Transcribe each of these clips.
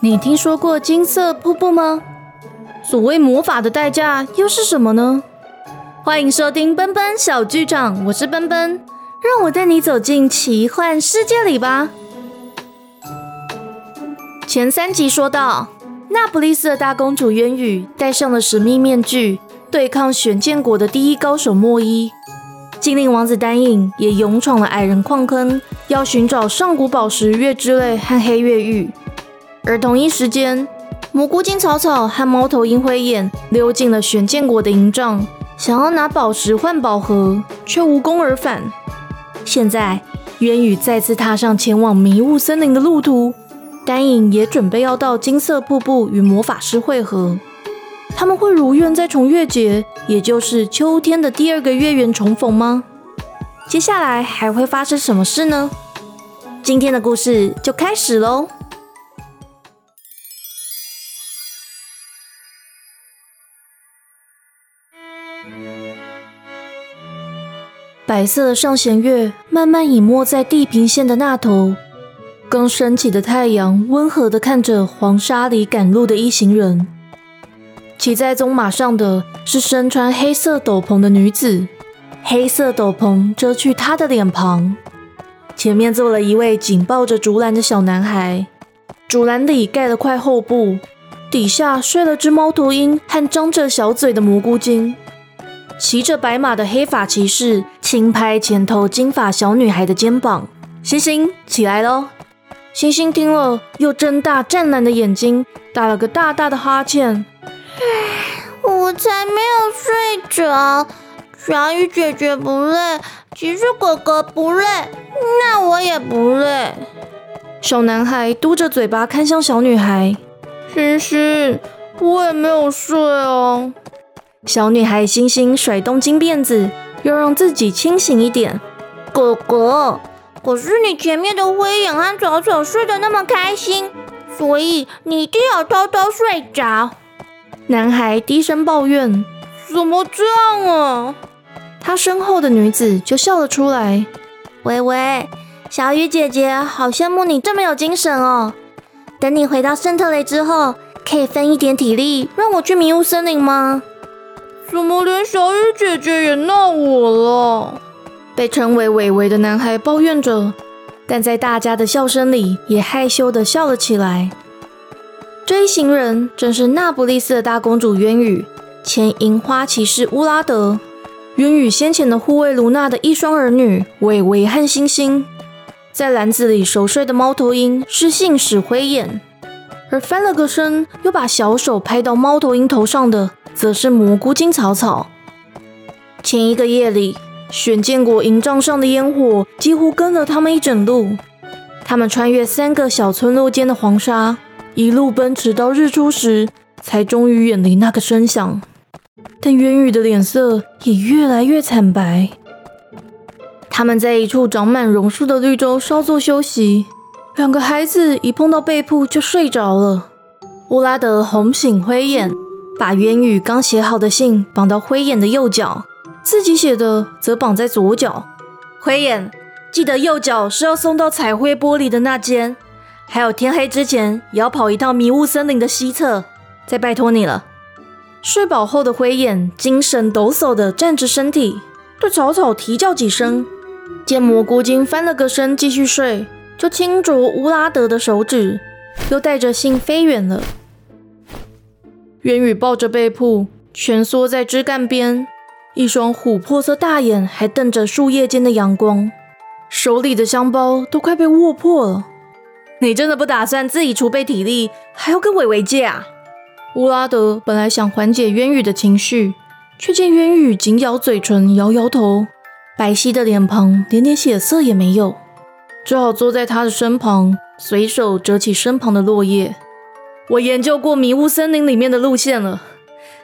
你听说过金色瀑布吗？所谓魔法的代价又是什么呢？欢迎收听奔奔小剧场，我是奔奔，让我带你走进奇幻世界里吧。前三集说到，那不勒斯的大公主渊羽戴上了神秘面具，对抗玄剑国的第一高手莫伊。精灵王子丹影也勇闯了矮人矿坑，要寻找上古宝石月之泪和黑月玉。而同一时间，蘑菇精草草和猫头鹰灰眼溜进了玄剑国的营帐，想要拿宝石换宝盒，却无功而返。现在，渊羽再次踏上前往迷雾森林的路途，丹影也准备要到金色瀑布与魔法师会合。他们会如愿再重月节，也就是秋天的第二个月圆重逢吗？接下来还会发生什么事呢？今天的故事就开始喽！白色的上弦月慢慢隐没在地平线的那头，刚升起的太阳温和地看着黄沙里赶路的一行人。骑在棕马上的是身穿黑色斗篷的女子，黑色斗篷遮去她的脸庞。前面坐了一位紧抱着竹篮的小男孩，竹篮里盖了块厚布，底下睡了只猫头鹰和张着小嘴的蘑菇精。骑着白马的黑发骑士轻拍前头金发小女孩的肩膀：“星星，起来喽！”星星听了，又睁大湛蓝的眼睛，打了个大大的哈欠。我才没有睡着，小雨姐姐不累，其实哥哥不累，那我也不累。小男孩嘟着嘴巴看向小女孩：“星星，我也没有睡哦。”小女孩星星甩动金辫子，要让自己清醒一点。哥哥，可是你前面的灰眼和草草睡得那么开心，所以你一定要偷偷睡着。男孩低声抱怨：“怎么这样啊？”他身后的女子就笑了出来：“喂喂，小雨姐姐，好羡慕你这么有精神哦！等你回到圣特雷之后，可以分一点体力让我去迷雾森林吗？”怎么连小雨姐姐也闹我了？被称为伟伟的男孩抱怨着，但在大家的笑声里，也害羞的笑了起来。这一行人正是那不勒斯的大公主渊羽、前银花骑士乌拉德、渊羽先前的护卫卢娜的一双儿女伟伟和星星。在篮子里熟睡的猫头鹰是信使灰眼，而翻了个身又把小手拍到猫头鹰头上的。则是蘑菇精草草。前一个夜里，玄剑国营帐上的烟火几乎跟了他们一整路。他们穿越三个小村落间的黄沙，一路奔驰到日出时，才终于远离那个声响。但渊宇的脸色也越来越惨白。他们在一处长满榕树的绿洲稍作休息，两个孩子一碰到被铺就睡着了。乌拉德红醒灰眼。把渊宇刚写好的信绑到灰眼的右脚，自己写的则绑在左脚。灰眼，记得右脚是要送到彩绘玻璃的那间，还有天黑之前也要跑一趟迷雾森林的西侧。再拜托你了。睡饱后的灰眼精神抖擞的站直身体，对草草啼叫几声。见蘑菇精翻了个身继续睡，就轻啄乌拉德的手指，又带着信飞远了。渊羽抱着被铺，蜷缩在枝干边，一双琥珀色大眼还瞪着树叶间的阳光，手里的香包都快被握破了。你真的不打算自己储备体力，还要跟伟伟借啊？乌拉德本来想缓解渊羽的情绪，却见渊羽紧咬嘴唇，摇摇头，白皙的脸庞连点血色也没有，只好坐在他的身旁，随手折起身旁的落叶。我研究过迷雾森林里面的路线了，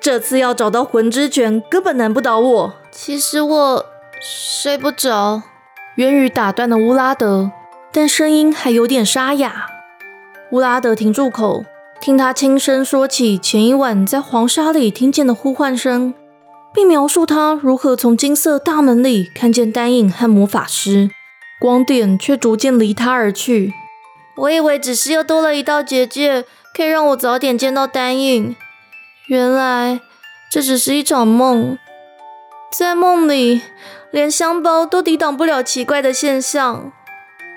这次要找到魂之泉根本难不倒我。其实我睡不着。渊羽打断了乌拉德，但声音还有点沙哑。乌拉德停住口，听他轻声说起前一晚在黄沙里听见的呼唤声，并描述他如何从金色大门里看见丹影和魔法师，光点却逐渐离他而去。我以为只是又多了一道结界，可以让我早点见到丹影，原来这只是一场梦。在梦里，连香包都抵挡不了奇怪的现象。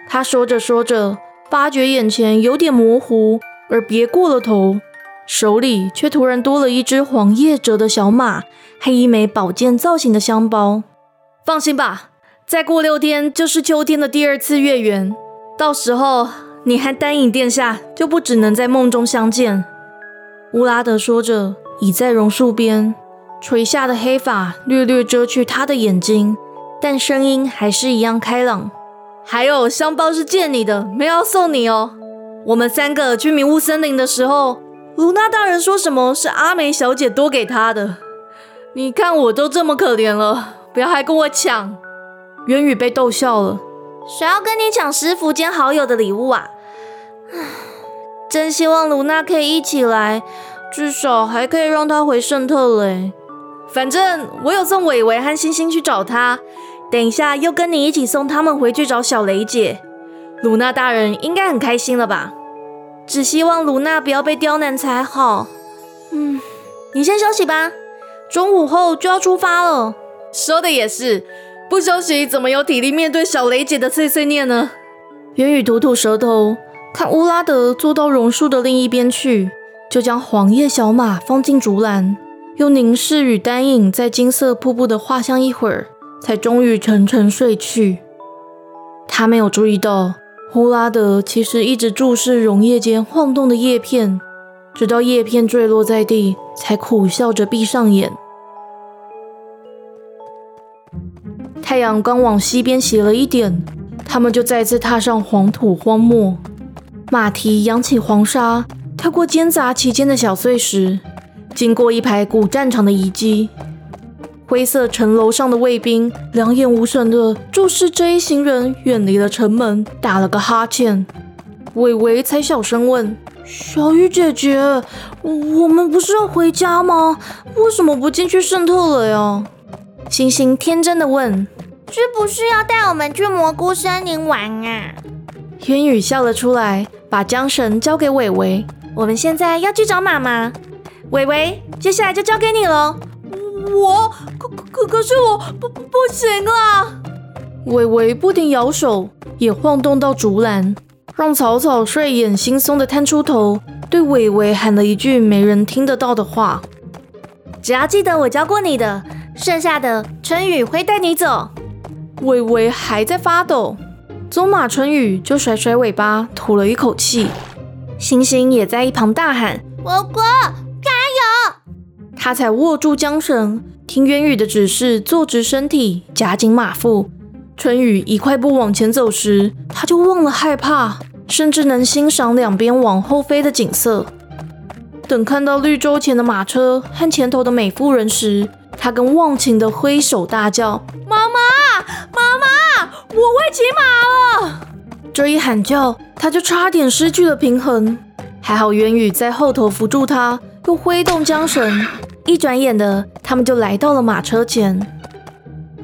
他说着说着，发觉眼前有点模糊，而别过了头，手里却突然多了一只黄叶折的小马，和一枚宝剑造型的香包。放心吧，再过六天就是秋天的第二次月圆，到时候你和丹影殿下就不只能在梦中相见。乌拉德说着，倚在榕树边。垂下的黑发略略遮去他的眼睛，但声音还是一样开朗。还有香包是借你的，没有送你哦。我们三个去迷雾森林的时候，卢娜大人说什么是阿梅小姐多给他的。你看我都这么可怜了，不要还跟我抢。渊宇被逗笑了，谁要跟你抢师傅兼好友的礼物啊？真希望卢娜可以一起来，至少还可以让她回圣特雷。反正我有送伟伟和星星去找他，等一下又跟你一起送他们回去找小雷姐。卢娜大人应该很开心了吧？只希望卢娜不要被刁难才好。嗯，你先休息吧，中午后就要出发了。说的也是，不休息怎么有体力面对小雷姐的碎碎念呢？元宇吐吐舌头，看乌拉德坐到榕树的另一边去，就将黄叶小马放进竹篮。又凝视与丹影在金色瀑布的画像一会儿，才终于沉沉睡去。他没有注意到，呼拉德其实一直注视溶液间晃动的叶片，直到叶片坠落在地，才苦笑着闭上眼。太阳刚往西边斜了一点，他们就再次踏上黄土荒漠。马蹄扬起黄沙，跳过间杂其间的小碎石。经过一排古战场的遗迹，灰色城楼上的卫兵两眼无神地注视这一行人，远离了城门，打了个哈欠。伟伟才小声问：“小雨姐姐，我们不是要回家吗？为什么不进去圣特了呀？”星星天真的问：“是不是要带我们去蘑菇森林玩啊？”烟雨笑了出来，把缰绳交给伟伟：“我们现在要去找妈妈。”伟伟，接下来就交给你了。我可可可是我不不行啦！伟伟不停摇手，也晃动到竹篮，让草草睡眼惺忪的探出头，对伟伟喊了一句没人听得到的话：“只要记得我教过你的，剩下的春雨会带你走。”伟伟还在发抖，走马春雨就甩甩尾巴，吐了一口气。星星也在一旁大喊：“果果！”他才握住缰绳，听渊羽的指示，坐直身体，夹紧马腹。春雨一快步往前走时，他就忘了害怕，甚至能欣赏两边往后飞的景色。等看到绿洲前的马车和前头的美妇人时，他更忘情的挥手大叫：“妈妈，妈妈，我会骑马了！”这一喊叫，他就差点失去了平衡。还好渊羽在后头扶住他，又挥动缰绳。一转眼的，他们就来到了马车前。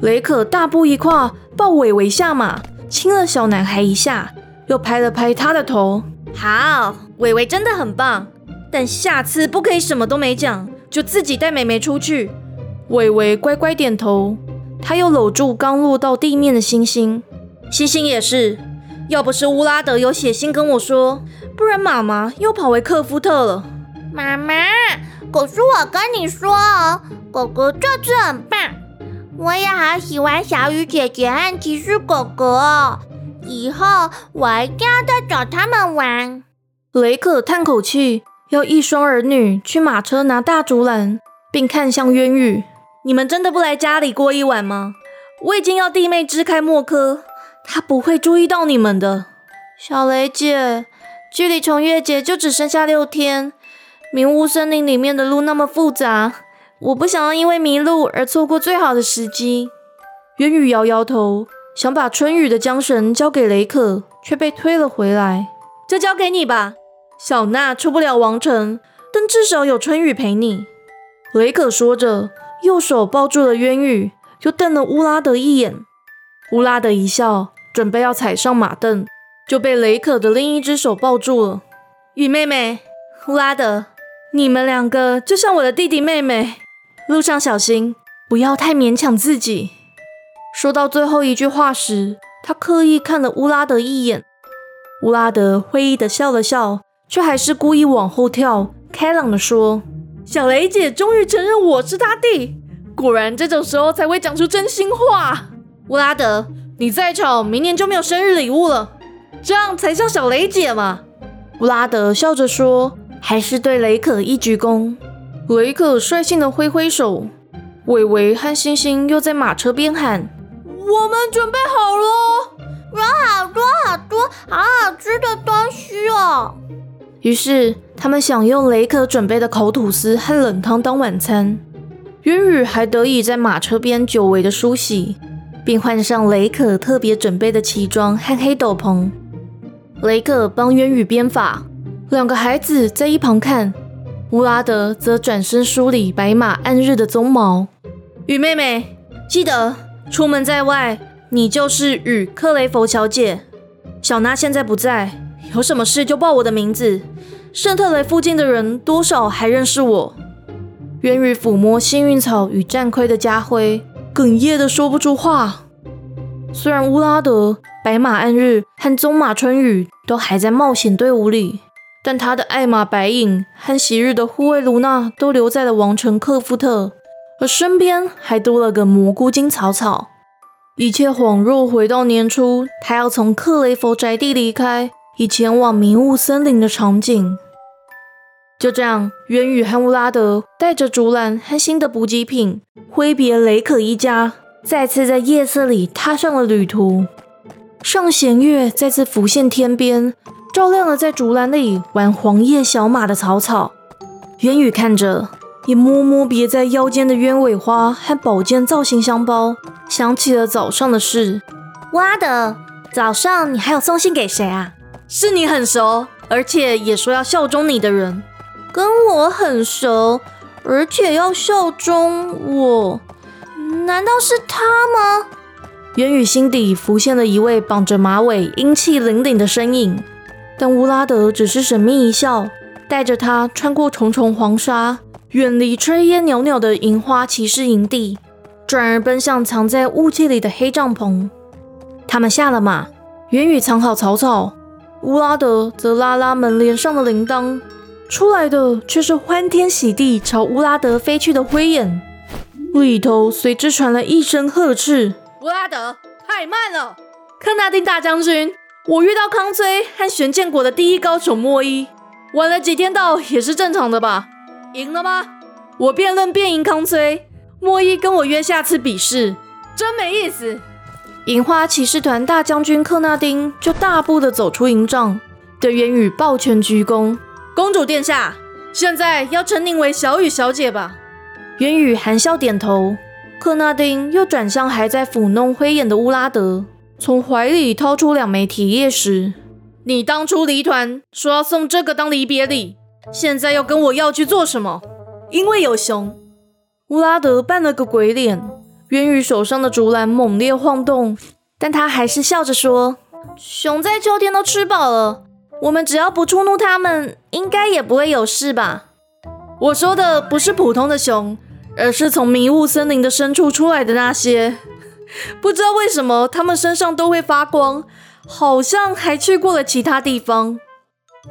雷可大步一跨，抱伟伟下马，亲了小男孩一下，又拍了拍他的头。好，伟伟真的很棒，但下次不可以什么都没讲，就自己带妹妹出去。伟伟乖乖点头，他又搂住刚落到地面的星星。星星也是，要不是乌拉德有写信跟我说，不然妈妈又跑回克夫特了。妈妈。可是我跟你说哦，狗狗这次很棒，我也好喜欢小雨姐姐和骑士狗狗哦。以后我一定要再找他们玩。雷可叹口气，要一双儿女去马车拿大竹篮，并看向渊羽：“你们真的不来家里过一晚吗？我已经要弟妹支开莫科，他不会注意到你们的。”小雷姐，距离重月节就只剩下六天。迷雾森林里面的路那么复杂，我不想要因为迷路而错过最好的时机。渊羽摇摇头，想把春雨的缰绳交给雷可，却被推了回来。就交给你吧，小娜出不了王城，但至少有春雨陪你。雷可说着，右手抱住了渊羽，又瞪了乌拉德一眼。乌拉德一笑，准备要踩上马镫，就被雷可的另一只手抱住了。雨妹妹，乌拉德，你们两个就像我的弟弟妹妹，路上小心，不要太勉强自己。说到最后一句话时，他刻意看了乌拉德一眼。乌拉德会意的笑了笑，却还是故意往后跳，开朗的说：“小雷姐终于承认我是她弟，果然这种时候才会讲出真心话。”乌拉德，你再吵，明年就没有生日礼物了，这样才像小雷姐嘛。乌拉德笑着说，还是对雷可一鞠躬。雷可率性的挥挥手，伟伟和星星又在马车边喊：“我们准备好了。”有好多好多好好吃的东西哦！于是他们享用雷可准备的烤吐司和冷汤当晚餐。渊宇还得以在马车边久违的梳洗，并换上雷可特别准备的奇装和黑斗篷。雷可帮渊宇编发，两个孩子在一旁看。乌拉德则转身梳理白马暗日的鬃毛。雨妹妹，记得出门在外。你就是雨克雷佛小姐，小娜现在不在，有什么事就报我的名字。圣特雷附近的人多少还认识我。渊羽抚摸幸运草与战盔的家徽，哽咽的说不出话。虽然乌拉德、白马暗日和棕马春雨都还在冒险队伍里，但他的爱玛白影和昔日的护卫卢娜都留在了王城克夫特，而身边还多了个蘑菇精草草。一切恍若回到年初，他要从克雷佛宅地离开，以前往迷雾森林的场景。就这样，渊宇和乌拉德带着竹篮和新的补给品，挥别雷可一家，再次在夜色里踏上了旅途。上弦月再次浮现天边，照亮了在竹篮里玩黄叶小马的草草。元宇看着。也摸摸别在腰间的鸢尾花和宝剑造型香包，想起了早上的事。哇的，早上你还有送信给谁啊？是你很熟，而且也说要效忠你的人，跟我很熟，而且要效忠我，难道是他吗？元宇心底浮现了一位绑着马尾、英气凛凛的身影，但乌拉德只是神秘一笑，带着他穿过重重黄沙。远离炊烟袅袅的银花骑士营地，转而奔向藏在雾气里的黑帐篷。他们下了马，元宇藏好草草，乌拉德则拉拉门帘上的铃铛，出来的却是欢天喜地朝乌拉德飞去的灰眼，里头随之传来一声呵斥：“乌拉德，太慢了！克纳丁大将军，我遇到康崔和玄剑国的第一高手莫伊，晚了几天到也是正常的吧？”赢了吗？我辩论辩赢康崔，莫伊跟我约下次比试，真没意思。银花骑士团大将军克纳丁就大步的走出营帐，对渊羽抱拳鞠躬：“公主殿下，现在要称您为小雨小姐吧。”渊羽含笑点头。克纳丁又转向还在抚弄灰眼的乌拉德，从怀里掏出两枚铁叶石：“你当初离团说要送这个当离别礼。”现在要跟我要去做什么？因为有熊。乌拉德扮了个鬼脸，渊羽手上的竹篮猛烈晃动，但他还是笑着说：“熊在秋天都吃饱了，我们只要不触怒它们，应该也不会有事吧？”我说的不是普通的熊，而是从迷雾森林的深处出来的那些。不知道为什么，他们身上都会发光，好像还去过了其他地方。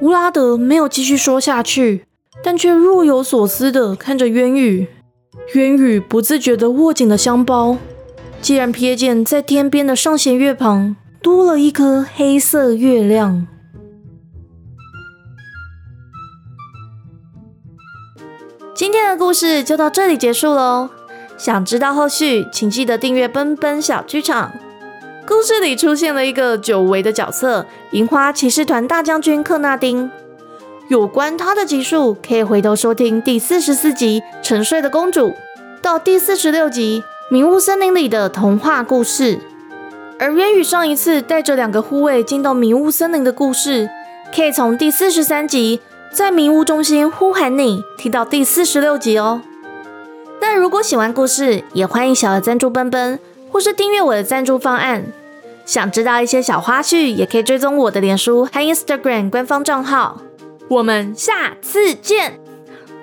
乌拉德没有继续说下去，但却若有所思地看着渊羽。渊羽不自觉地握紧了香包，竟然瞥见在天边的上弦月旁多了一颗黑色月亮。今天的故事就到这里结束喽。想知道后续，请记得订阅奔奔小剧场。故事里出现了一个久违的角色——银花骑士团大将军克纳丁。有关他的集数，可以回头收听第四十四集《沉睡的公主》到第四十六集《迷雾森林里的童话故事》。而渊羽上一次带着两个护卫进到迷雾森林的故事，可以从第四十三集在迷雾中心呼喊你听到第四十六集哦。那如果喜欢故事，也欢迎小额赞助奔奔。或是订阅我的赞助方案，想知道一些小花絮，也可以追踪我的脸书和 Instagram 官方账号。我们下次见，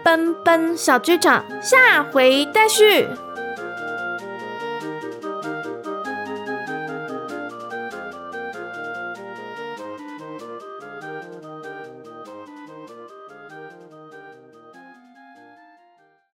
奔奔小剧场下回待续。